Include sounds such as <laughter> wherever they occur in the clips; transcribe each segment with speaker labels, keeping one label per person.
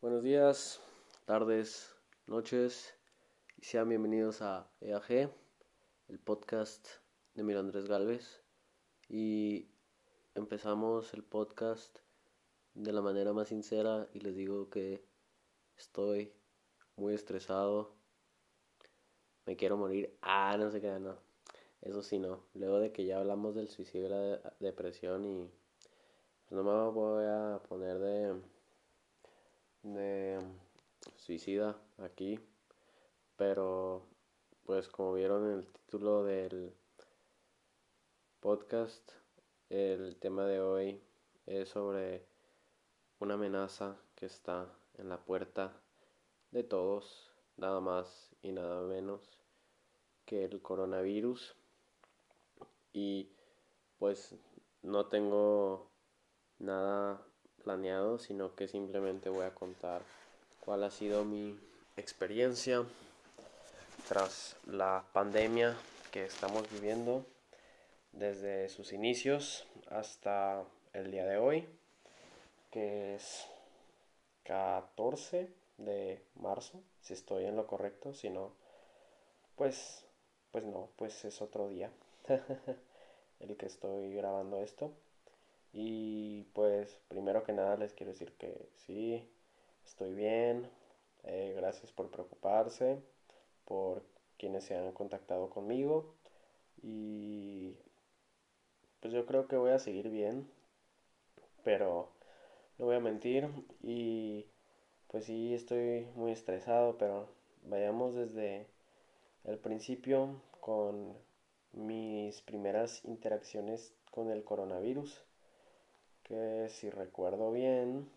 Speaker 1: Buenos días, tardes, noches y sean bienvenidos a EAG, el podcast de Miro Andrés Galvez. Y empezamos el podcast de la manera más sincera y les digo que estoy muy estresado, me quiero morir, ah, no sé qué, no. Eso sí, no. Luego de que ya hablamos del suicidio y la depresión y pues no me voy a poner de de suicida aquí, pero pues como vieron en el título del podcast, el tema de hoy es sobre una amenaza que está en la puerta de todos, nada más y nada menos que el coronavirus. Y pues no tengo nada planeado, sino que simplemente voy a contar cuál ha sido mi experiencia tras la pandemia que estamos viviendo desde sus inicios hasta el día de hoy, que es 14 de marzo, si estoy en lo correcto, si no, pues, pues no, pues es otro día <laughs> el que estoy grabando esto. Y pues primero que nada les quiero decir que sí, estoy bien. Eh, gracias por preocuparse, por quienes se han contactado conmigo. Y pues yo creo que voy a seguir bien, pero no voy a mentir. Y pues sí, estoy muy estresado, pero vayamos desde el principio con mis primeras interacciones con el coronavirus que si recuerdo bien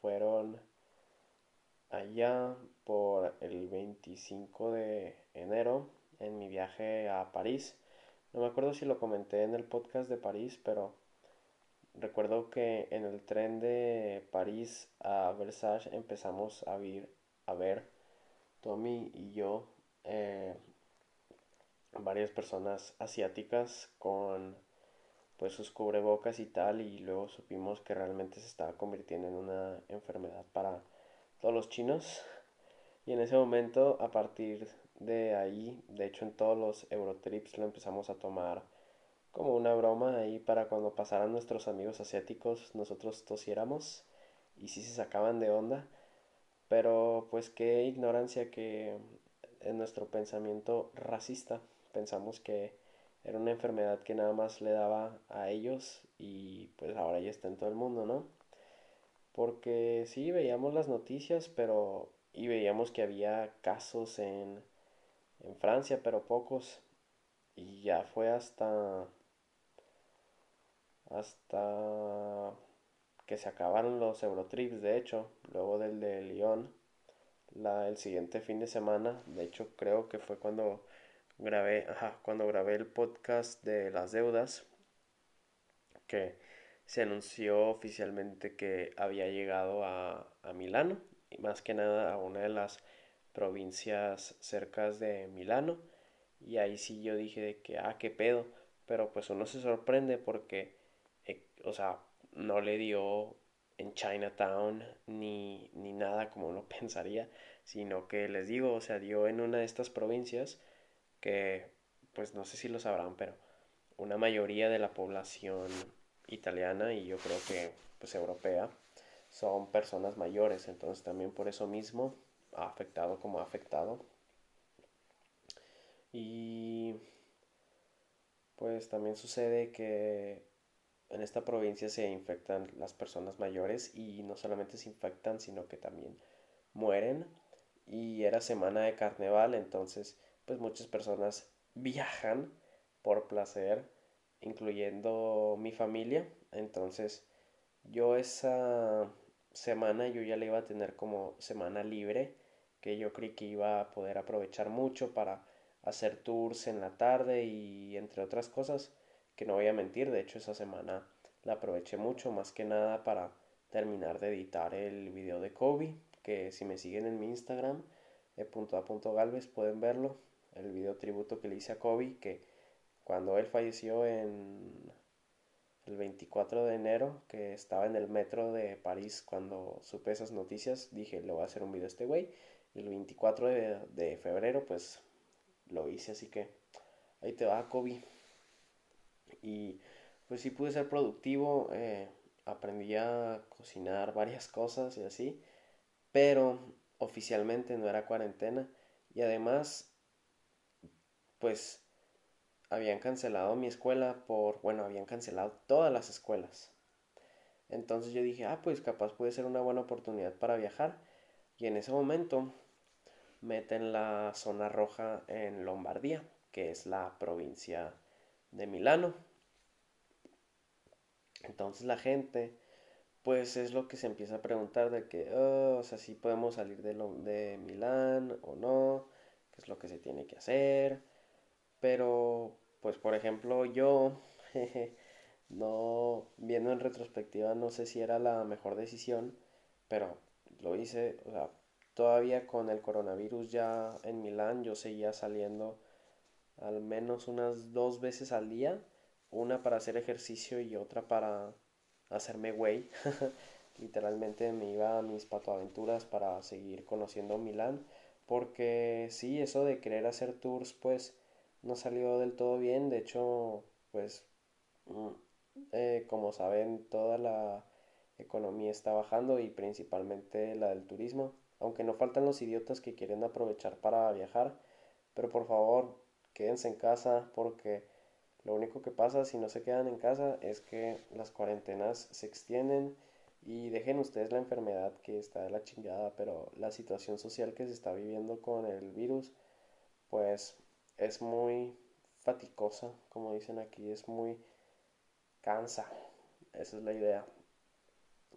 Speaker 1: fueron allá por el 25 de enero en mi viaje a París. No me acuerdo si lo comenté en el podcast de París, pero recuerdo que en el tren de París a Versailles empezamos a, a ver Tommy y yo eh, varias personas asiáticas con pues sus cubrebocas y tal y luego supimos que realmente se estaba convirtiendo en una enfermedad para todos los chinos. Y en ese momento a partir de ahí de hecho en todos los Eurotrips lo empezamos a tomar como una broma ahí para cuando pasaran nuestros amigos asiáticos nosotros tosiéramos y si se sacaban de onda. Pero pues qué ignorancia que en nuestro pensamiento racista pensamos que era una enfermedad que nada más le daba a ellos y pues ahora ya está en todo el mundo, ¿no? Porque sí, veíamos las noticias, pero... y veíamos que había casos en, en Francia, pero pocos. Y ya fue hasta... hasta que se acabaron los Eurotrips, de hecho, luego del de Lyon, la, el siguiente fin de semana, de hecho creo que fue cuando grabé, cuando grabé el podcast de las deudas, que se anunció oficialmente que había llegado a, a Milano, y más que nada a una de las provincias cercas de Milano, y ahí sí yo dije de que, ah, qué pedo, pero pues uno se sorprende porque, eh, o sea, no le dio en Chinatown ni, ni nada como uno <laughs> pensaría, sino que les digo, o sea, dio en una de estas provincias pues no sé si lo sabrán, pero una mayoría de la población italiana y yo creo que pues europea son personas mayores, entonces también por eso mismo ha afectado como ha afectado. Y pues también sucede que en esta provincia se infectan las personas mayores y no solamente se infectan, sino que también mueren. Y era semana de carnaval, entonces pues muchas personas viajan por placer, incluyendo mi familia. Entonces, yo esa semana yo ya la iba a tener como semana libre, que yo creí que iba a poder aprovechar mucho para hacer tours en la tarde y entre otras cosas, que no voy a mentir, de hecho esa semana la aproveché mucho, más que nada para terminar de editar el video de Kobe, que si me siguen en mi Instagram, de punto a punto galvez, pueden verlo, el video tributo que le hice a Kobe, que cuando él falleció en el 24 de enero, que estaba en el metro de París cuando supe esas noticias, dije, le voy a hacer un video a este güey. Y el 24 de, febrero, pues lo hice, así que ahí te va, Kobe. Y pues sí pude ser productivo, eh, aprendí a cocinar varias cosas y así, pero oficialmente no era cuarentena. Y además, pues habían cancelado mi escuela por, bueno, habían cancelado todas las escuelas. Entonces yo dije, ah, pues capaz puede ser una buena oportunidad para viajar. Y en ese momento meten la zona roja en Lombardía, que es la provincia de Milano. Entonces la gente, pues es lo que se empieza a preguntar de que, oh, o sea, si podemos salir de, de Milán o no, qué es lo que se tiene que hacer pero, pues por ejemplo, yo, <laughs> no, viendo en retrospectiva, no sé si era la mejor decisión, pero lo hice, todavía con el coronavirus ya en Milán, yo seguía saliendo al menos unas dos veces al día, una para hacer ejercicio y otra para hacerme güey. <laughs> Literalmente me iba a mis patoaventuras para seguir conociendo Milán, porque sí, eso de querer hacer tours, pues no salió del todo bien. De hecho, pues, mm, eh, como saben, toda la economía está bajando y principalmente la del turismo. Aunque no faltan los idiotas que quieren aprovechar para viajar. Pero por favor, quédense en casa porque lo único que pasa si no se quedan en casa es que las cuarentenas se extienden y dejen ustedes la enfermedad que está de la chingada, pero la situación social que se está viviendo con el virus, pues es muy faticosa, como dicen aquí, es muy cansa. Esa es la idea.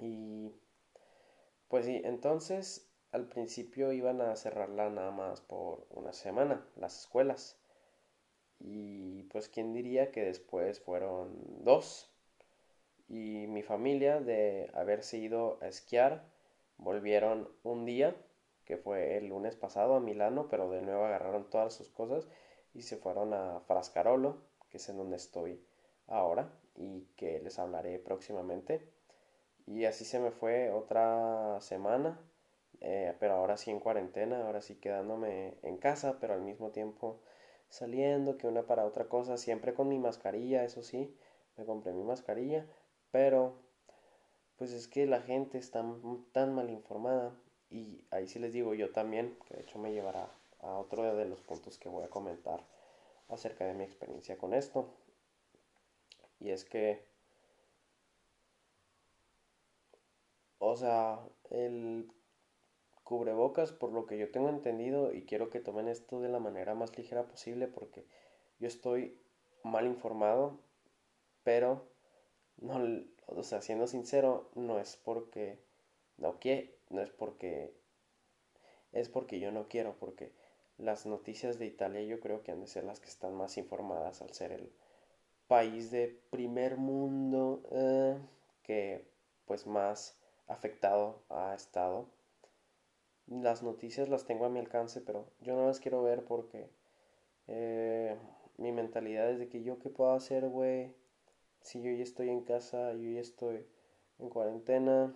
Speaker 1: Y pues sí, entonces al principio iban a cerrarla nada más por una semana, las escuelas. Y pues quién diría que después fueron dos. Y mi familia de haberse ido a esquiar, volvieron un día, que fue el lunes pasado a Milano, pero de nuevo agarraron todas sus cosas y se fueron a Frascarolo, que es en donde estoy ahora y que les hablaré próximamente. Y así se me fue otra semana, eh, pero ahora sí en cuarentena, ahora sí quedándome en casa, pero al mismo tiempo saliendo, que una para otra cosa, siempre con mi mascarilla, eso sí, me compré mi mascarilla, pero pues es que la gente está tan mal informada y ahí sí les digo yo también, que de hecho me llevará a otro de los puntos que voy a comentar acerca de mi experiencia con esto. Y es que, o sea, el cubrebocas, por lo que yo tengo entendido, y quiero que tomen esto de la manera más ligera posible porque yo estoy mal informado, pero no, o sea, siendo sincero, no es porque no quiero, no es porque es porque yo no quiero, porque las noticias de Italia yo creo que han de ser las que están más informadas al ser el país de primer mundo eh, que pues más afectado ha estado. Las noticias las tengo a mi alcance, pero yo no las quiero ver porque eh, mi mentalidad es de que yo qué puedo hacer, güey, si yo ya estoy en casa, yo ya estoy en cuarentena,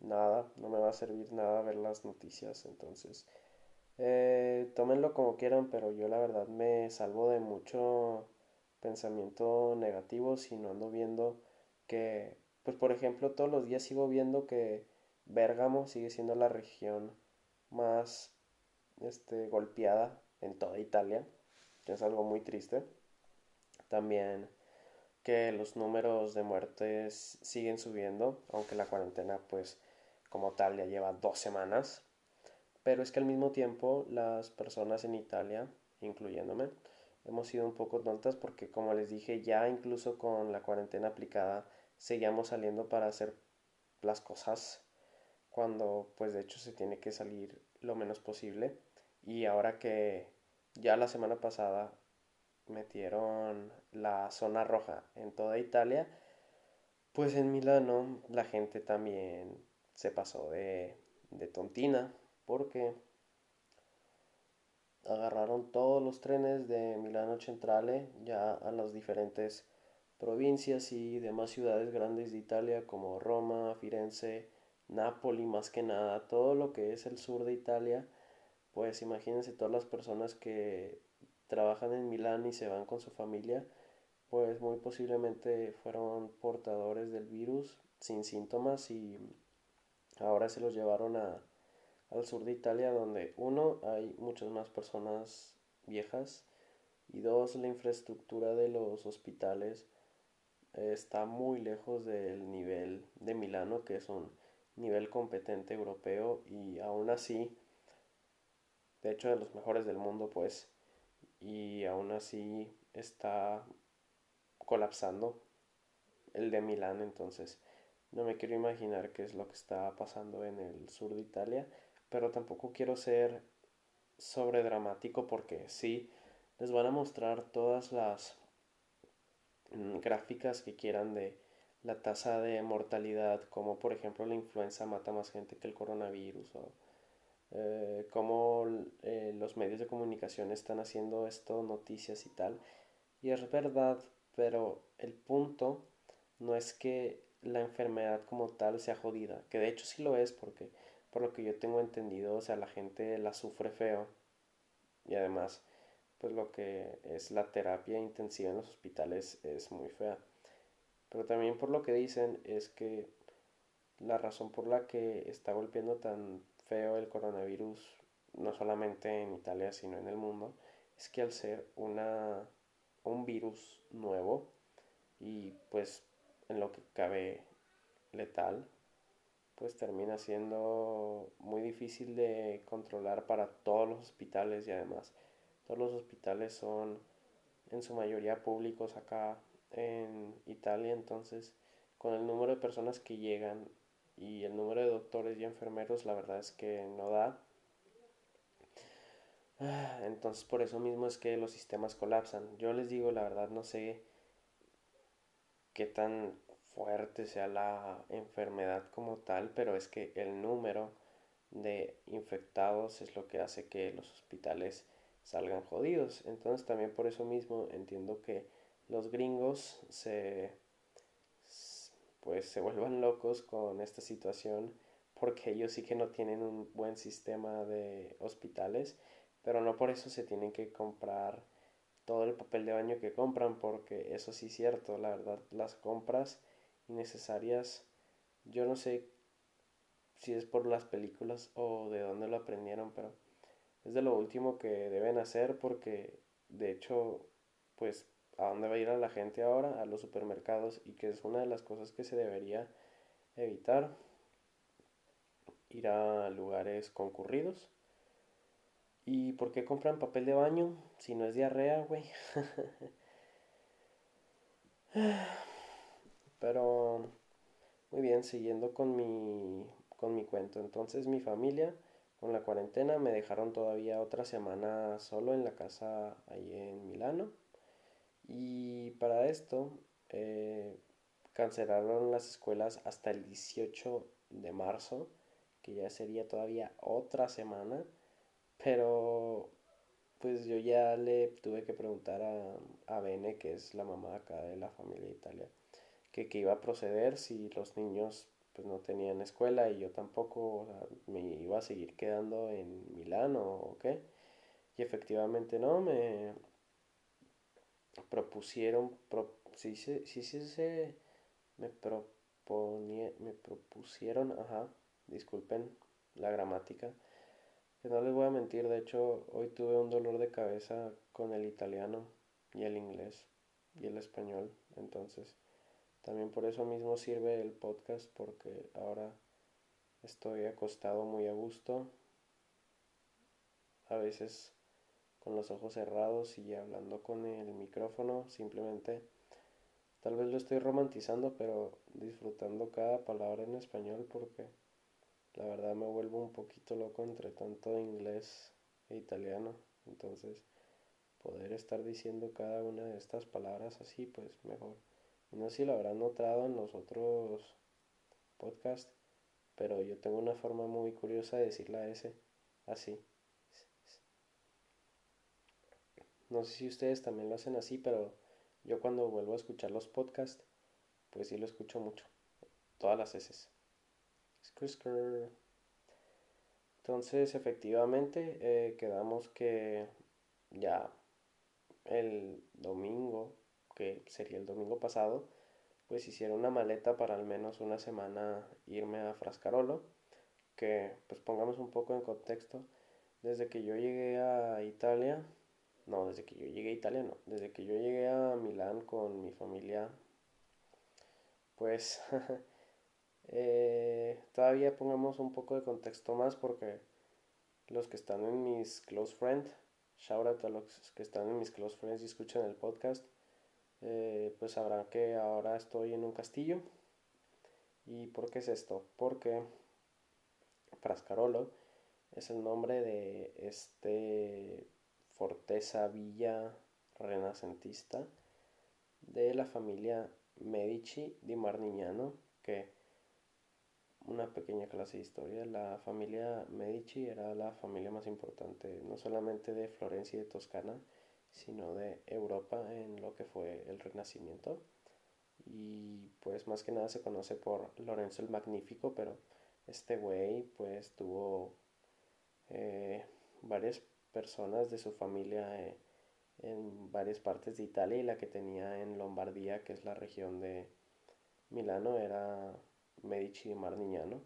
Speaker 1: nada, no me va a servir nada ver las noticias, entonces eh, tómenlo como quieran, pero yo la verdad me salvo de mucho pensamiento negativo si no ando viendo que, pues por ejemplo, todos los días sigo viendo que Bérgamo sigue siendo la región más este, golpeada en toda Italia, que es algo muy triste. También que los números de muertes siguen subiendo, aunque la cuarentena pues como tal ya lleva dos semanas. Pero es que al mismo tiempo las personas en Italia, incluyéndome, hemos sido un poco tontas porque como les dije ya incluso con la cuarentena aplicada seguíamos saliendo para hacer las cosas cuando pues de hecho se tiene que salir lo menos posible. Y ahora que ya la semana pasada metieron la zona roja en toda Italia pues en Milano la gente también se pasó de, de tontina porque agarraron todos los trenes de Milano Centrale ya a los diferentes provincias y demás ciudades grandes de Italia como Roma, Firenze, Nápoli más que nada, todo lo que es el sur de Italia, pues imagínense todas las personas que trabajan en Milán y se van con su familia, pues muy posiblemente fueron portadores del virus sin síntomas y ahora se los llevaron a, al sur de Italia donde uno hay muchas más personas viejas y dos la infraestructura de los hospitales está muy lejos del nivel de Milano que es un nivel competente europeo y aún así de hecho de los mejores del mundo pues y aún así está colapsando el de Milán. Entonces no me quiero imaginar qué es lo que está pasando en el sur de Italia pero tampoco quiero ser sobre dramático porque sí les van a mostrar todas las mm, gráficas que quieran de la tasa de mortalidad, como por ejemplo la influenza mata más gente que el coronavirus, o eh, cómo eh, los medios de comunicación están haciendo esto, noticias y tal. Y es verdad, pero el punto no es que la enfermedad como tal sea jodida, que de hecho sí lo es porque por lo que yo tengo entendido, o sea, la gente la sufre feo y además pues lo que es la terapia intensiva en los hospitales es muy fea. Pero también por lo que dicen es que la razón por la que está golpeando tan feo el coronavirus, no solamente en Italia, sino en el mundo, es que al ser una, un virus nuevo y pues en lo que cabe letal, pues termina siendo muy difícil de controlar para todos los hospitales y además todos los hospitales son en su mayoría públicos acá en Italia, entonces con el número de personas que llegan y el número de doctores y enfermeros, la verdad es que no da. Ah, entonces por eso mismo es que los sistemas colapsan. Yo les digo, la verdad no sé qué tan fuerte sea la enfermedad como tal, pero es que el número de infectados es lo que hace que los hospitales salgan jodidos. Entonces también por eso mismo entiendo que los gringos se pues se vuelvan locos con esta situación porque ellos sí que no tienen un buen sistema de hospitales, pero no por eso se tienen que comprar todo el papel de baño que compran, porque eso sí es cierto, la verdad, las compras innecesarias, yo no sé si es por las películas o de dónde lo aprendieron, pero es de lo último que deben hacer porque de hecho, pues a dónde va a ir a la gente ahora, a los supermercados, y que es una de las cosas que se debería evitar, ir a lugares concurridos. ¿Y por qué compran papel de baño si no es diarrea, güey? <laughs> Pero, muy bien, siguiendo con mi, con mi cuento. Entonces mi familia, con la cuarentena, me dejaron todavía otra semana solo en la casa ahí en Milano. Y para esto eh, cancelaron las escuelas hasta el 18 de marzo, que ya sería todavía otra semana. Pero pues yo ya le tuve que preguntar a, a Bene, que es la mamá acá de la familia de Italia, que, que iba a proceder si los niños pues no tenían escuela y yo tampoco me iba a seguir quedando en Milán o qué. Y efectivamente no, me, propusieron, si sí, sí, sí, me proponía, me propusieron, ajá, disculpen la gramática, que no les voy a mentir, de hecho hoy tuve un dolor de cabeza con el italiano y el inglés y el español, entonces también por eso mismo sirve el podcast porque ahora estoy acostado muy a gusto, a veces con los ojos cerrados y hablando con el micrófono, simplemente tal vez lo estoy romantizando, pero disfrutando cada palabra en español porque la verdad me vuelvo un poquito loco entre tanto inglés e italiano, entonces poder estar diciendo cada una de estas palabras así, pues mejor. No sé si lo habrán notado en los otros podcasts, pero yo tengo una forma muy curiosa de decir la S así. No sé si ustedes también lo hacen así, pero yo cuando vuelvo a escuchar los podcasts, pues sí lo escucho mucho. Todas las veces. Entonces, efectivamente, eh, quedamos que ya el domingo, que sería el domingo pasado, pues hiciera una maleta para al menos una semana irme a Frascarolo, que pues pongamos un poco en contexto, desde que yo llegué a Italia, no, desde que yo llegué a Italia, no, desde que yo llegué a Milán con mi familia, pues <laughs> eh, todavía pongamos un poco de contexto más porque los que están en mis close friends, shout out a los que están en mis close friends y escuchan el podcast, eh, pues sabrán que ahora estoy en un castillo. ¿Y por qué es esto? Porque Frascarolo es el nombre de este forteza villa renacentista de la familia Medici di Marnignano, que una pequeña clase de historia, la familia Medici era la familia más importante no solamente de Florencia y de Toscana, sino de Europa en lo que fue el Renacimiento. Y pues más que nada se conoce por Lorenzo el Magnífico, pero este güey pues tuvo eh, varias personas de su familia eh, en varias partes de Italia y la que tenía en Lombardía, que es la región de Milano, era Medici de Marniñano.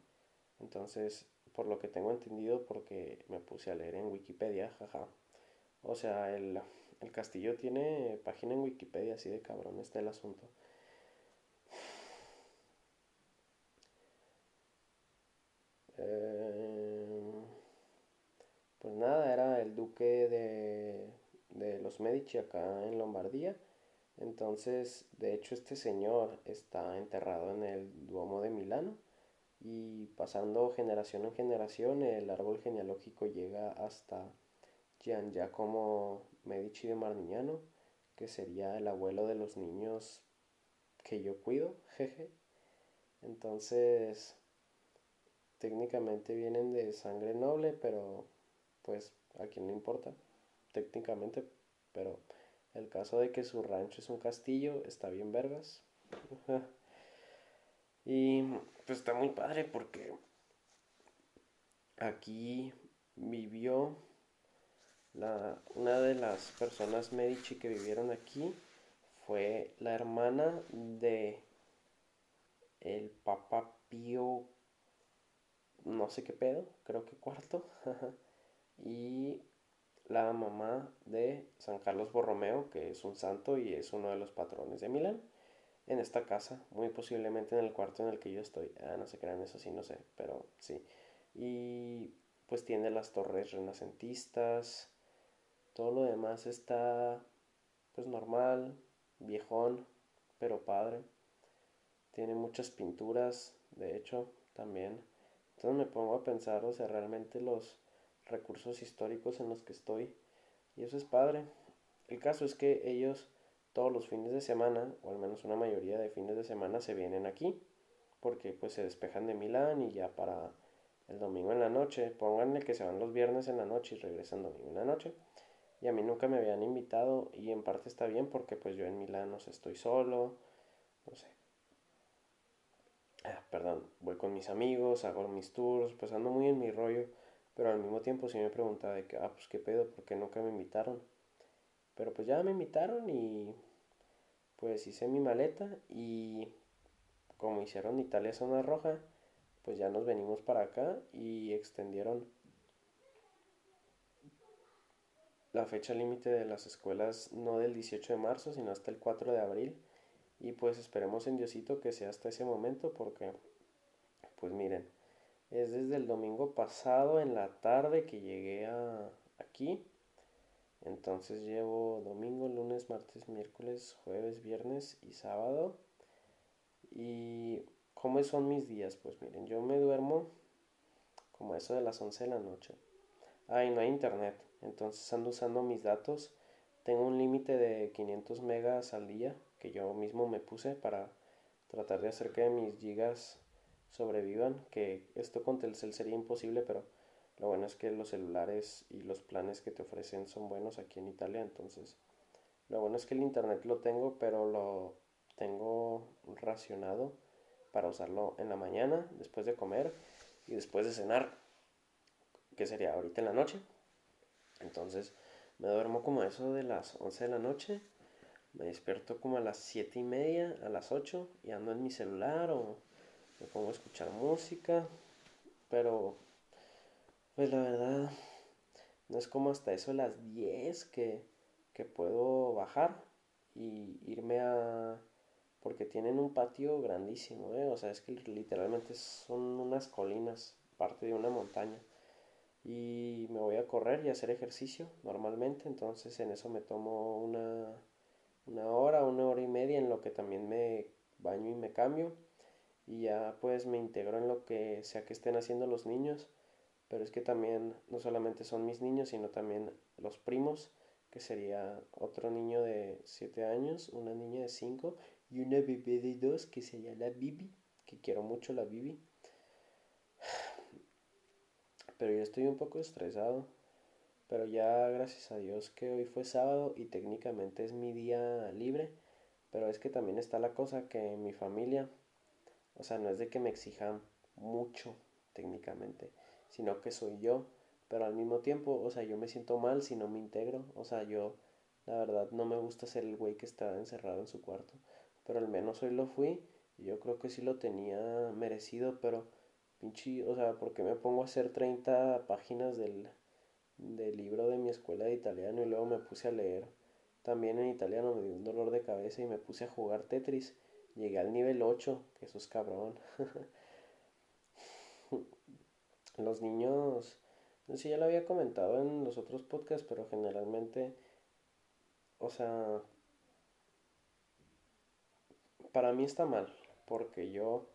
Speaker 1: Entonces, por lo que tengo entendido, porque me puse a leer en Wikipedia, jaja. O sea, el, el castillo tiene página en Wikipedia, así de cabrón está el asunto. Eh, pues nada, era el duque de, de los Medici acá en Lombardía. Entonces, de hecho, este señor está enterrado en el Duomo de Milano y pasando generación en generación, el árbol genealógico llega hasta Gian Giacomo Medici de Marnignano, que sería el abuelo de los niños que yo cuido, jeje. Entonces, técnicamente vienen de sangre noble, pero pues a quién le importa, técnicamente, pero el caso de que su rancho es un castillo está bien vergas. <laughs> y pues está muy padre porque aquí vivió la, una de las personas Medici que vivieron aquí fue la hermana de el Papa Pío no sé qué pedo, creo que cuarto. <laughs> y la mamá de San Carlos Borromeo, que es un santo y es uno de los patrones de Milán, en esta casa, muy posiblemente en el cuarto en el que yo estoy. Ah, no se crean, eso sí, no sé, pero sí. Y pues tiene las torres renacentistas, todo lo demás está pues normal, viejón, pero padre. Tiene muchas pinturas, de hecho, también. Entonces me pongo a pensar, o sea, realmente los recursos históricos en los que estoy. Y eso es padre. El caso es que ellos todos los fines de semana, o al menos una mayoría de fines de semana, se vienen aquí. Porque pues se despejan de Milán y ya para el domingo en la noche, pónganle que se van los viernes en la noche y regresan domingo en la noche. Y a mí nunca me habían invitado y en parte está bien porque pues yo en Milán no sé, estoy solo, no sé. Ah, perdón, voy con mis amigos, hago mis tours, pues ando muy en mi rollo pero al mismo tiempo sí me preguntaba de que, ah, pues qué pedo, porque nunca me invitaron. Pero pues ya me invitaron y pues hice mi maleta y como hicieron Italia Zona Roja, pues ya nos venimos para acá y extendieron la fecha límite de las escuelas no del 18 de marzo, sino hasta el 4 de abril. Y pues esperemos en Diosito que sea hasta ese momento porque, pues miren, es desde el domingo pasado en la tarde que llegué aquí. Entonces llevo domingo, lunes, martes, miércoles, jueves, viernes y sábado. ¿Y cómo son mis días? Pues miren, yo me duermo como eso de las 11 de la noche. Ay, no hay internet. Entonces ando usando mis datos. Tengo un límite de 500 megas al día que yo mismo me puse para tratar de hacer que mis gigas sobrevivan, que esto con Telcel sería imposible, pero lo bueno es que los celulares y los planes que te ofrecen son buenos aquí en Italia, entonces Lo bueno es que el internet lo tengo, pero lo tengo racionado para usarlo en la mañana, después de comer y después de cenar, que sería ahorita en la noche. Entonces me duermo como eso de las 11 de la noche, me despierto como a las 7 y media, a las 8 y ando en mi celular o me pongo a escuchar música, pero pues la verdad no es como hasta eso las 10 que, que puedo bajar y irme a porque tienen un patio grandísimo, ¿eh? o sea, es que literalmente son unas colinas, parte de una montaña. Y me voy a correr y hacer ejercicio normalmente, entonces en eso me tomo una, una hora, una hora y media en lo que también me baño y me cambio. Y ya pues me integro en lo que sea que estén haciendo los niños. Pero es que también no solamente son mis niños, sino también los primos, que sería otro niño de 7 años, una niña de 5 y una bebé de dos que se llama Bibi, que quiero mucho la Bibi. Pero yo estoy un poco estresado. Pero ya gracias a Dios que hoy fue sábado y técnicamente es mi día libre. Pero es que también está la cosa que mi familia, o sea, no es de que me exijan mucho técnicamente, sino que soy yo. Pero al mismo tiempo, o sea, yo me siento mal si no me integro. O sea, yo, la verdad, no me gusta ser el güey que está encerrado en su cuarto pero al menos hoy lo fui y yo creo que sí lo tenía merecido, pero pinche, o sea, ¿por qué me pongo a hacer 30 páginas del, del libro de mi escuela de italiano y luego me puse a leer? También en italiano me dio un dolor de cabeza y me puse a jugar Tetris. Llegué al nivel 8, que eso es cabrón. <laughs> los niños, no sé, ya lo había comentado en los otros podcasts, pero generalmente, o sea, para mí está mal, porque yo,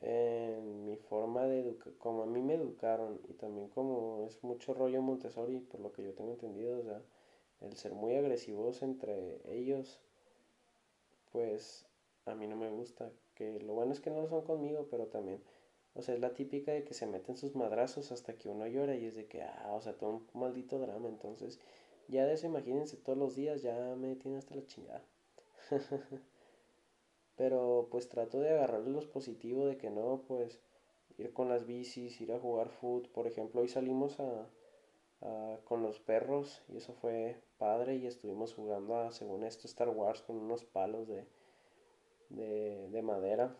Speaker 1: en mi forma de educar, como a mí me educaron y también como es mucho rollo Montessori, por lo que yo tengo entendido, o sea, el ser muy agresivos entre ellos, pues a mí no me gusta. Que lo bueno es que no lo son conmigo, pero también, o sea, es la típica de que se meten sus madrazos hasta que uno llora y es de que, ah, o sea, todo un maldito drama. Entonces, ya de eso imagínense todos los días, ya me tiene hasta la chingada. <laughs> pero pues trato de agarrarle los positivos de que no, pues ir con las bicis, ir a jugar foot, por ejemplo, hoy salimos a, con los perros y eso fue padre y estuvimos jugando a, según esto, Star Wars con unos palos de, de, de madera.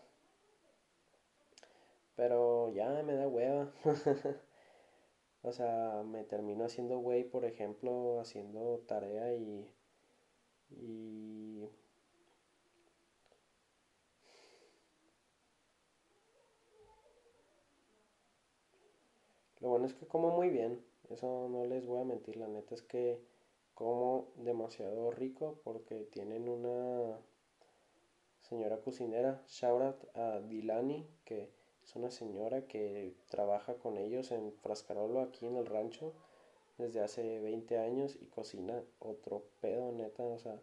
Speaker 1: Pero ya me da hueva. <laughs> o sea, me termino haciendo güey, por ejemplo, haciendo tarea y, y Lo bueno es que como muy bien, eso no les voy a mentir, la neta es que como demasiado rico porque tienen una señora cocinera, shout a Dilani, que es una señora que trabaja con ellos en Frascarolo aquí en el rancho desde hace 20 años y cocina otro pedo, neta, o sea,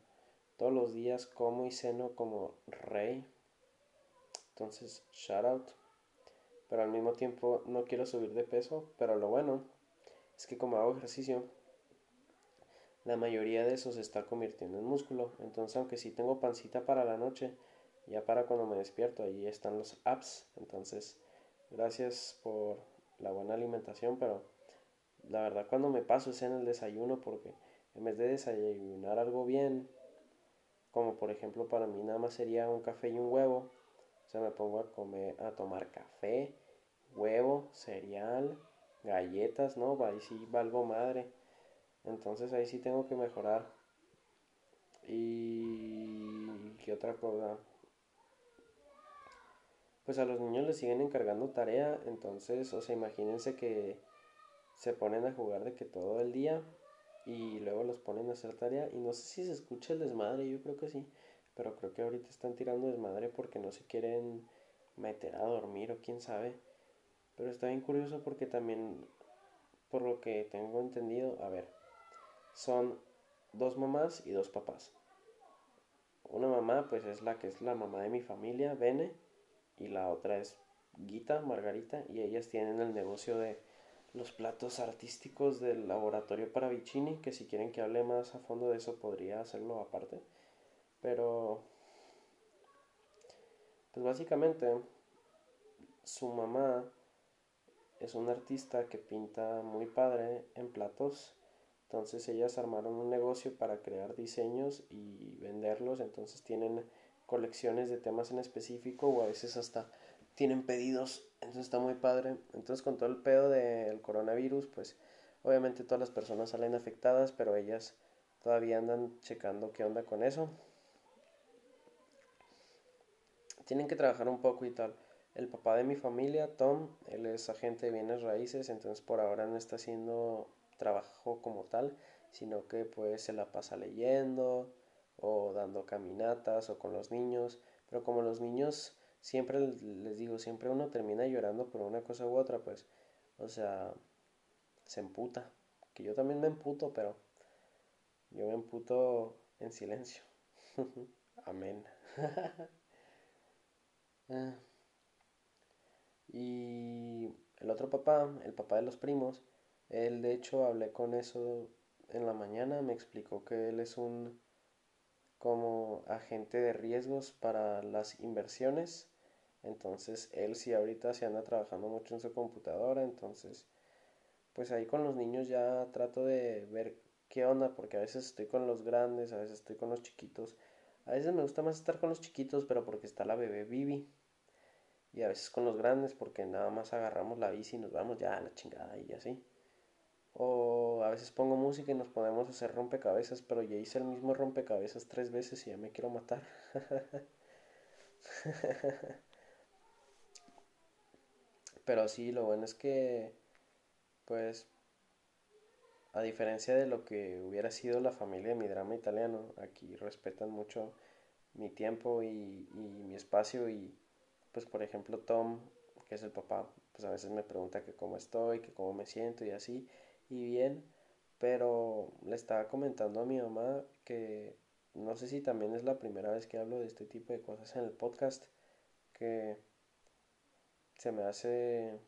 Speaker 1: todos los días como y ceno como rey. Entonces, shout out pero al mismo tiempo no quiero subir de peso, pero lo bueno es que como hago ejercicio, la mayoría de eso se está convirtiendo en músculo, entonces aunque sí tengo pancita para la noche, ya para cuando me despierto, ahí están los apps, entonces gracias por la buena alimentación, pero la verdad cuando me paso es en el desayuno porque en vez de desayunar algo bien, como por ejemplo para mí nada más sería un café y un huevo, sea, me pongo a comer, a tomar café, huevo, cereal, galletas, ¿no? Ahí sí valgo madre. Entonces ahí sí tengo que mejorar. Y qué otra cosa. Pues a los niños les siguen encargando tarea, entonces, o sea, imagínense que se ponen a jugar de que todo el día y luego los ponen a hacer tarea y no sé si se escucha el desmadre, yo creo que sí pero creo que ahorita están tirando desmadre porque no se quieren meter a dormir o quién sabe. Pero está bien curioso porque también, por lo que tengo entendido, a ver, son dos mamás y dos papás. Una mamá, pues es la que es la mamá de mi familia, Bene, y la otra es Guita, Margarita, y ellas tienen el negocio de los platos artísticos del laboratorio para Vicini, que si quieren que hable más a fondo de eso podría hacerlo aparte. Pero, pues básicamente, su mamá es una artista que pinta muy padre en platos. Entonces ellas armaron un negocio para crear diseños y venderlos. Entonces tienen colecciones de temas en específico o a veces hasta tienen pedidos. Entonces está muy padre. Entonces con todo el pedo del coronavirus, pues obviamente todas las personas salen afectadas, pero ellas todavía andan checando qué onda con eso. Tienen que trabajar un poco y tal. El papá de mi familia, Tom, él es agente de bienes raíces, entonces por ahora no está haciendo trabajo como tal, sino que pues se la pasa leyendo o dando caminatas o con los niños, pero como los niños siempre les digo, siempre uno termina llorando por una cosa u otra, pues, o sea, se emputa. Que yo también me emputo, pero yo me emputo en silencio. <laughs> Amén. <laughs> Ah. y el otro papá, el papá de los primos, él de hecho hablé con eso en la mañana, me explicó que él es un como agente de riesgos para las inversiones. Entonces él sí ahorita se anda trabajando mucho en su computadora, entonces pues ahí con los niños ya trato de ver qué onda, porque a veces estoy con los grandes, a veces estoy con los chiquitos. A veces me gusta más estar con los chiquitos, pero porque está la bebé Bibi. Y a veces con los grandes, porque nada más agarramos la bici y nos vamos ya a la chingada y así. O a veces pongo música y nos podemos hacer rompecabezas, pero ya hice el mismo rompecabezas tres veces y ya me quiero matar. <laughs> pero sí, lo bueno es que, pues, a diferencia de lo que hubiera sido la familia de mi drama italiano, aquí respetan mucho mi tiempo y, y mi espacio y, pues, por ejemplo, Tom, que es el papá, pues a veces me pregunta que cómo estoy, que cómo me siento y así y bien, pero le estaba comentando a mi mamá que no sé si también es la primera vez que hablo de este tipo de cosas en el podcast, que se me hace,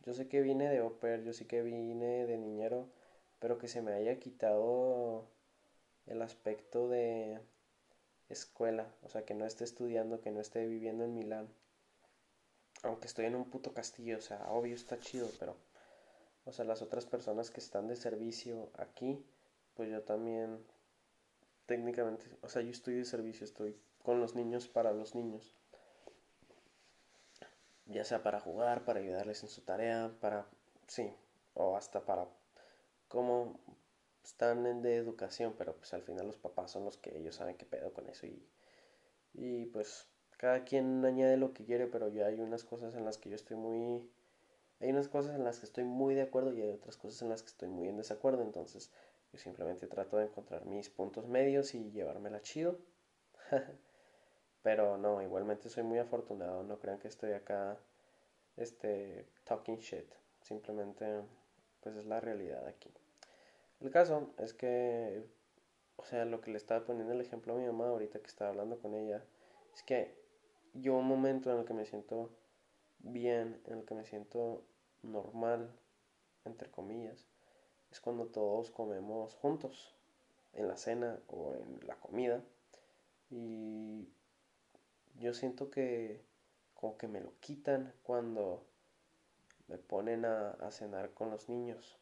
Speaker 1: yo sé que vine de oper, yo sé que vine de niñero, pero que se me haya quitado el aspecto de escuela, o sea, que no esté estudiando, que no esté viviendo en Milán. Aunque estoy en un puto castillo, o sea, obvio está chido, pero o sea, las otras personas que están de servicio aquí, pues yo también técnicamente, o sea, yo estoy de servicio, estoy con los niños para los niños. Ya sea para jugar, para ayudarles en su tarea, para, sí, o hasta para cómo están en de educación, pero pues al final los papás son los que ellos saben qué pedo con eso y, y pues cada quien añade lo que quiere, pero ya hay unas cosas en las que yo estoy muy hay unas cosas en las que estoy muy de acuerdo y hay otras cosas en las que estoy muy en desacuerdo. Entonces yo simplemente trato de encontrar mis puntos medios y llevármela chido. <laughs> Pero no, igualmente soy muy afortunado. No crean que estoy acá este, talking shit. Simplemente pues es la realidad aquí. El caso es que, o sea, lo que le estaba poniendo el ejemplo a mi mamá ahorita que estaba hablando con ella, es que yo un momento en el que me siento bien, en el que me siento normal, entre comillas, es cuando todos comemos juntos, en la cena o en la comida. Y yo siento que como que me lo quitan cuando me ponen a, cenar con los niños.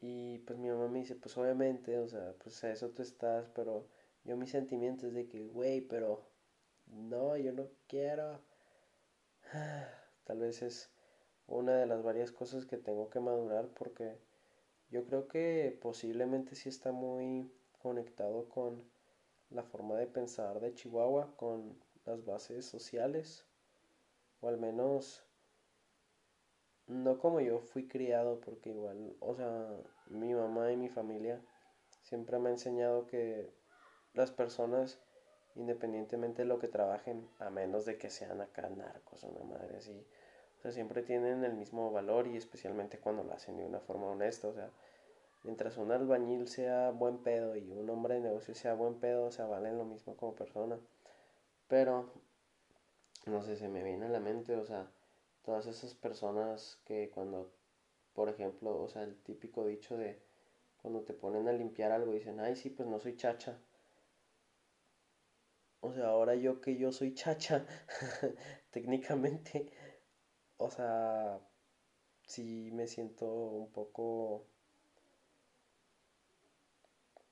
Speaker 1: Y pues mi mamá me dice, pues obviamente, o sea, pues a eso tú estás, pero yo mis sentimientos de que, güey, pero no, yo no quiero. <sighs> Tal vez es una de las varias cosas que tengo que madurar porque yo creo que posiblemente sí está muy conectado con la forma de pensar de Chihuahua, con las bases sociales, o al menos no como yo fui criado, porque igual, o sea, mi mamá y mi familia siempre me han enseñado que las personas independientemente de lo que trabajen, a menos de que sean acá narcos o una madre así. O sea, siempre tienen el mismo valor y especialmente cuando lo hacen de una forma honesta. O sea, mientras un albañil sea buen pedo y un hombre de negocio sea buen pedo, o sea, valen lo mismo como persona. Pero, no sé, se me viene a la mente, o sea, todas esas personas que cuando, por ejemplo, o sea, el típico dicho de cuando te ponen a limpiar algo dicen, ay, sí, pues no soy chacha. O sea, ahora yo que yo soy chacha, <laughs> técnicamente, o sea, sí me siento un poco,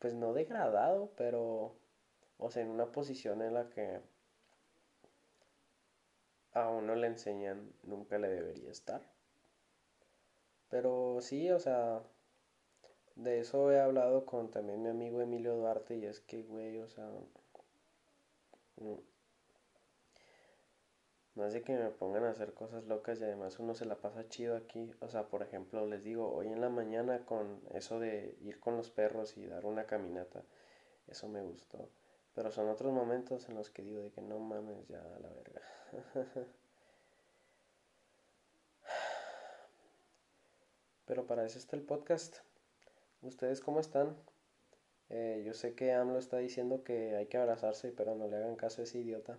Speaker 1: pues no degradado, pero, o sea, en una posición en la que a uno le enseñan nunca le debería estar. Pero sí, o sea, de eso he hablado con también mi amigo Emilio Duarte y es que, güey, o sea, no, es de que me pongan a hacer cosas locas y además uno se la pasa chido aquí. O sea, por ejemplo, les digo, hoy en la mañana con eso de ir con los perros y dar una caminata, eso me gustó. Pero son otros momentos en los que digo de que no mames ya a la verga. <laughs> Pero para eso está el podcast. ¿Ustedes cómo están? Eh, yo sé que AMLO está diciendo que hay que abrazarse, pero no le hagan caso a ese idiota.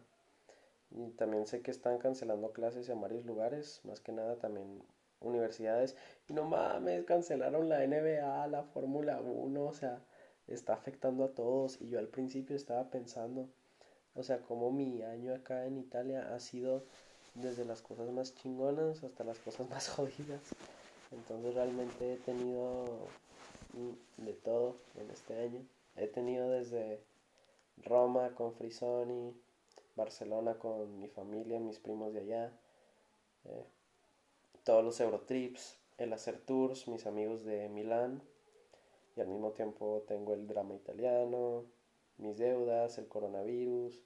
Speaker 1: Y también sé que están cancelando clases en varios lugares, más que nada también universidades. Y no mames, cancelaron la NBA, la Fórmula 1, o sea, está afectando a todos. Y yo al principio estaba pensando, o sea, como mi año acá en Italia ha sido desde las cosas más chingonas hasta las cosas <laughs> más jodidas. Entonces realmente he tenido de todo en este año. He tenido desde Roma con Frisoni, Barcelona con mi familia, mis primos de allá, eh, todos los Eurotrips, el hacer tours, mis amigos de Milán, y al mismo tiempo tengo el drama italiano, mis deudas, el coronavirus.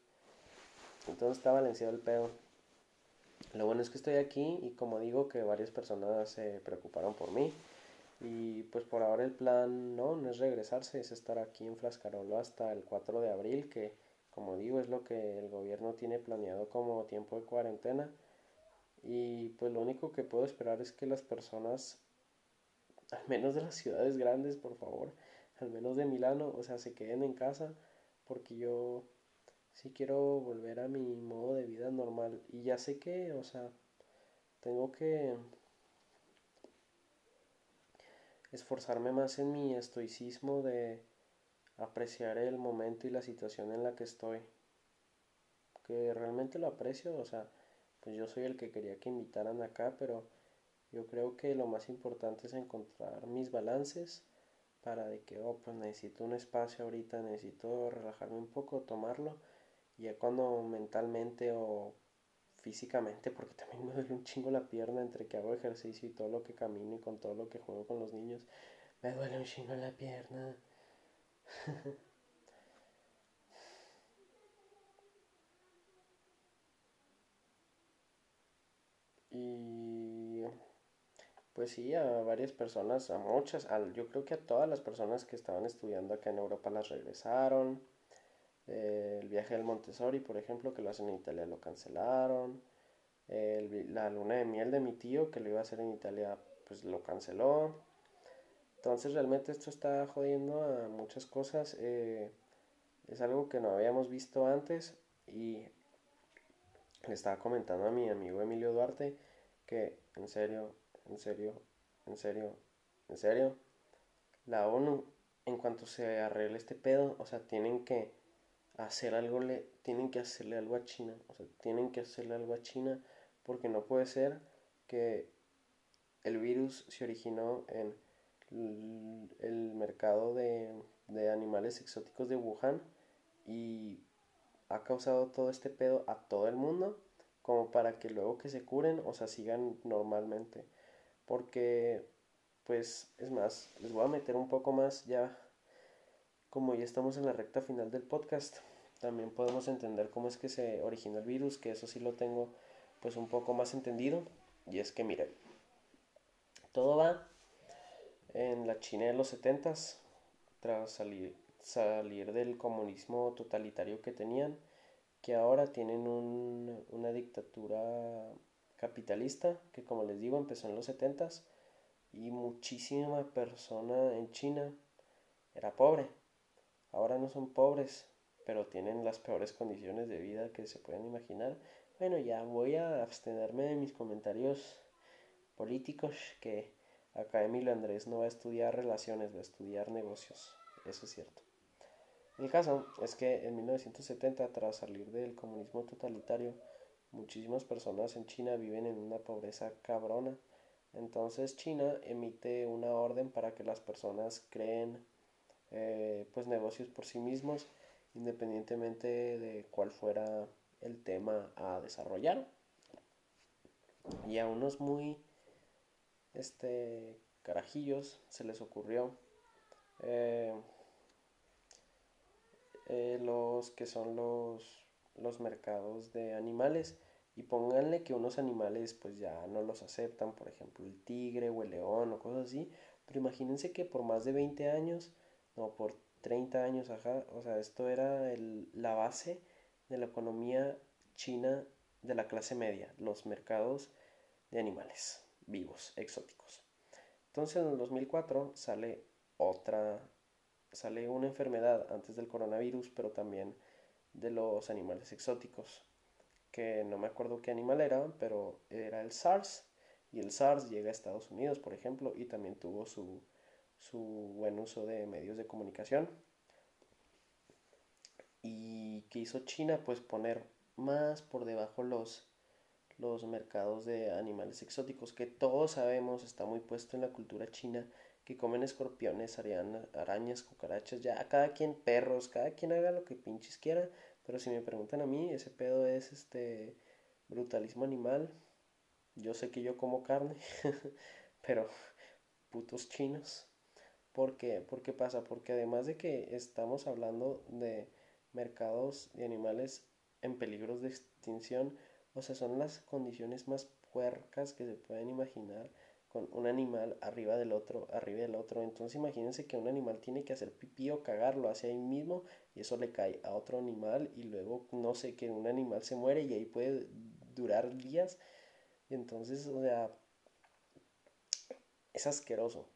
Speaker 1: Entonces está balanceado el pedo. Lo bueno es que estoy aquí y como digo que varias personas se preocuparon por mí. Y pues por ahora el plan no, no es regresarse, es estar aquí en Flascarolo hasta el 4 de abril, que como digo es lo que el gobierno tiene planeado como tiempo de cuarentena. Y pues lo único que puedo esperar es que las personas, al menos de las ciudades grandes, por favor, al menos de Milano, o sea, se queden en casa, porque yo sí quiero volver a mi modo de vida normal. Y ya sé que, o sea, tengo que esforzarme más en mi estoicismo de apreciar el momento y la situación en la que estoy. Que realmente lo aprecio, o sea, pues yo soy el que quería que invitaran acá, pero yo creo que lo más importante es encontrar mis balances para de que, oh, pues necesito un espacio ahorita, necesito relajarme un poco, tomarlo, y ya cuando mentalmente o físicamente, porque también me duele un chingo la pierna entre que hago ejercicio y todo lo que camino y con todo lo que juego con los niños. Me duele un chingo la pierna. <laughs> y pues sí, a varias personas, a muchas, yo creo que a todas las personas que estaban estudiando acá en Europa las regresaron el viaje del Montessori, por ejemplo, que lo hacen en Italia, lo cancelaron. la luna de miel de mi tío, que lo iba a hacer en Italia, pues lo canceló. Entonces realmente esto está jodiendo a muchas cosas. Eh, es algo que no habíamos visto antes y le estaba comentando a mi amigo Emilio Duarte que en serio, en serio, en serio, en serio, la ONU, en cuanto se arregle este pedo, o sea, tienen que hacer algo, le, tienen que hacerle algo a China. O sea, tienen que hacerle algo a China porque no puede ser que el virus se originó en el mercado de, de animales exóticos de Wuhan y ha causado todo este pedo a todo el mundo como para que luego que se curen, o sea, sigan normalmente. Porque, pues, es más, les voy a meter un poco más ya como ya estamos en la recta final del podcast, también podemos entender cómo es que se originó el virus, que eso sí lo tengo pues un poco más entendido. Y es que miren, todo va en la China de los 70 tras salir, salir del comunismo totalitario que tenían, que ahora tienen una dictadura capitalista, que como les digo empezó en los 70 y muchísima persona en China era pobre Ahora no son pobres, pero tienen las peores condiciones de vida que se pueden imaginar. Bueno, ya voy a abstenerme de mis comentarios políticos que acá Emilio Andrés no va a estudiar relaciones, va a estudiar negocios. Eso es cierto. El caso es que en 1970, tras salir del comunismo totalitario, muchísimas personas en China viven en una pobreza cabrona. Entonces China emite una orden para que las personas creen eh, pues negocios por sí mismos, independientemente de cuál fuera el tema a desarrollar. Y a unos muy este carajillos se les ocurrió eh, eh, los que son los, los mercados de animales y pónganle que unos animales pues ya no los aceptan, por ejemplo el tigre o el león o cosas así, pero imagínense que por más de 20 años, no, por 30 años, ajá, o sea, esto era el, la base de la economía china de la clase media, los mercados de animales vivos, exóticos. Entonces en el 2004 sale otra, sale una enfermedad antes del coronavirus, pero también de los animales exóticos, que no me acuerdo qué animal era, pero era el SARS, y el SARS llega a Estados Unidos, por ejemplo, y también tuvo su, su buen uso de medios de comunicación. ¿Y qué hizo China? Pues poner más por debajo los, los mercados de animales exóticos, que todos sabemos está muy puesto en la cultura china, que comen escorpiones, arañas, cucarachas, ya cada quien perros, cada quien haga lo que pinches quiera, pero si me preguntan a mí, ese pedo es este brutalismo animal. Yo sé que yo como carne, <laughs> pero putos chinos. ¿Por qué? ¿Por qué pasa? Porque además de que estamos hablando de mercados de animales en peligros de extinción, o sea, son las condiciones más puercas que se pueden imaginar con un animal arriba del otro, arriba del otro. Entonces imagínense que un animal tiene que hacer pipí o cagarlo hacia ahí mismo y eso le cae a otro animal y luego no sé que un animal se muere y ahí puede durar días. Y entonces, o sea, es asqueroso.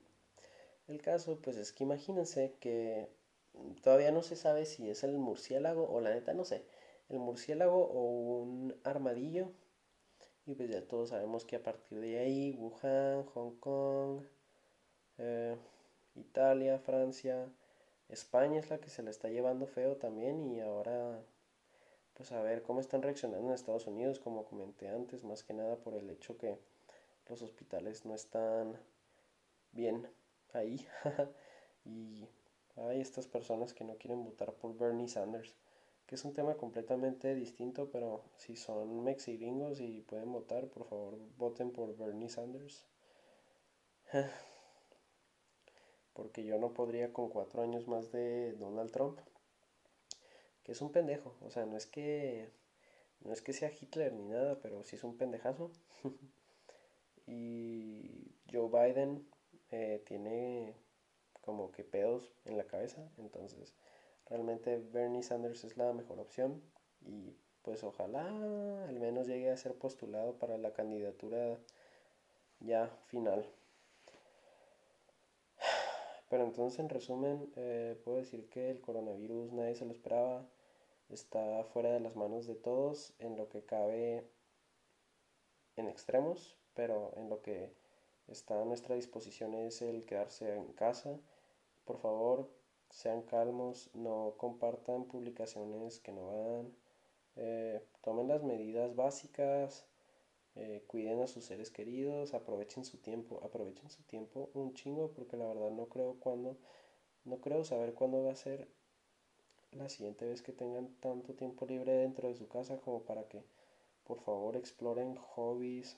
Speaker 1: El caso, pues es que imagínense que todavía no se sabe si es el murciélago o la neta no sé, el murciélago o un armadillo. Y pues ya todos sabemos que a partir de ahí, Wuhan, Hong Kong, eh, Italia, Francia, España es la que se la está llevando feo también. Y ahora pues a ver cómo están reaccionando en Estados Unidos, como comenté antes, más que nada por el hecho que los hospitales no están bien ahí <laughs> y hay estas personas que no quieren votar por Bernie Sanders que es un tema completamente distinto, pero si son mexigringos y pueden votar, por favor voten por Bernie Sanders. <sighs> Porque yo no podría con cuatro años más de Donald Trump, que es un pendejo, o sea, no es que no es que sea Hitler ni nada, pero sí es un pendejazo. <laughs> y Joe Biden eh, tiene como que pedos en la cabeza, entonces Realmente Bernie Sanders es la mejor opción y pues ojalá al menos llegue a ser postulado para la candidatura ya final. <sighs> Pero entonces en resumen eh, puedo decir que el coronavirus nadie se lo esperaba, está fuera de las manos de todos en lo que cabe en extremos, pero en lo que está a nuestra disposición es el quedarse en casa. Por favor, sean calmos, no compartan publicaciones que no van, eh, tomen las medidas básicas, eh, cuiden a sus seres queridos, aprovechen su tiempo, aprovechen su tiempo un chingo porque la verdad no creo cuándo, no creo saber cuándo va a ser la siguiente vez que tengan tanto tiempo libre dentro de su casa como para que por favor exploren hobbies,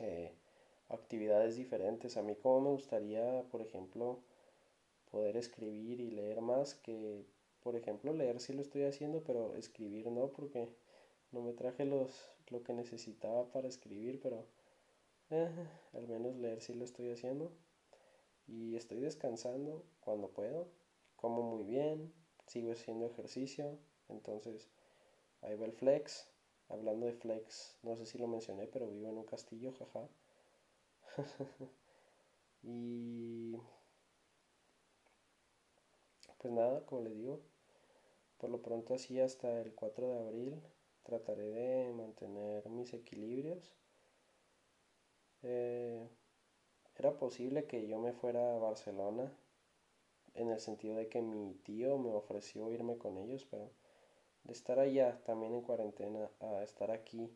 Speaker 1: eh, actividades diferentes. A mí como me gustaría, por ejemplo, poder escribir y leer más que, por ejemplo, leer sí lo estoy haciendo, pero escribir no, porque no me traje los, lo que necesitaba para escribir, pero eh, al menos leer sí lo estoy haciendo. Y estoy descansando cuando puedo, como muy bien, sigo haciendo ejercicio, entonces ahí va el flex. Hablando de flex, no sé si lo mencioné, pero vivo en un castillo, jaja. <laughs> y pues nada, como les digo, por lo pronto así hasta el 4 de abril trataré de mantener mis equilibrios. Eh, era posible que yo me fuera a Barcelona en el sentido de que mi tío me ofreció irme con ellos, pero de estar allá también en cuarentena a estar aquí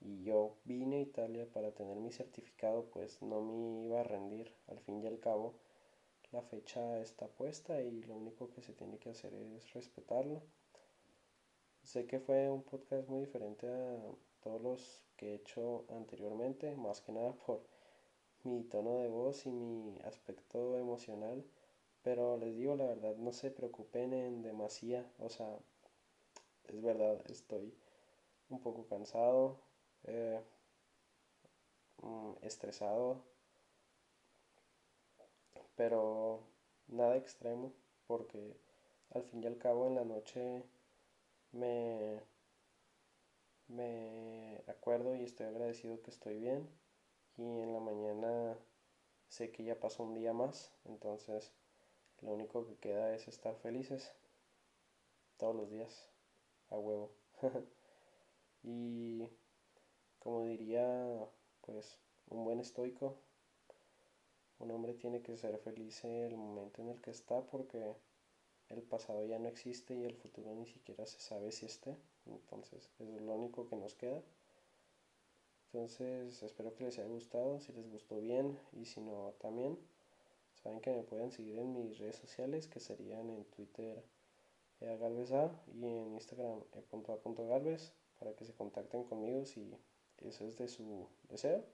Speaker 1: y yo vine a Italia para tener mi certificado, pues no me iba a rendir. Al fin y al cabo, la fecha está puesta y lo único que se tiene que hacer es respetarlo. Sé que fue un podcast muy diferente a todos los que he hecho anteriormente, más que nada <laughs> por mi tono de voz y mi aspecto emocional. Pero les digo la verdad, no se preocupen en demasía. O sea, es verdad, estoy un poco cansado, eh, mm, estresado, pero nada extremo, porque al fin y al cabo en la noche me, me acuerdo y estoy agradecido que estoy bien y en la mañana sé que ya pasó un día más, entonces lo único que queda es estar felices todos los días, a huevo. <laughs> y como diría, pues, un buen estoico, un hombre tiene que ser feliz en el momento en el que está porque el pasado ya no existe y el futuro ni siquiera se sabe si esté. Entonces, eso es lo único que nos queda. Entonces, espero que les haya gustado. Si les gustó bien y si no, también. Saben que me pueden seguir en mis redes sociales que serían en Twitter eagalvesa y en Instagram e.a.galvez para que se contacten conmigo si eso es de su deseo.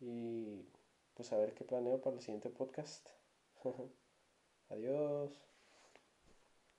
Speaker 1: Y pues a ver qué planeo para el siguiente podcast. <laughs> Adiós.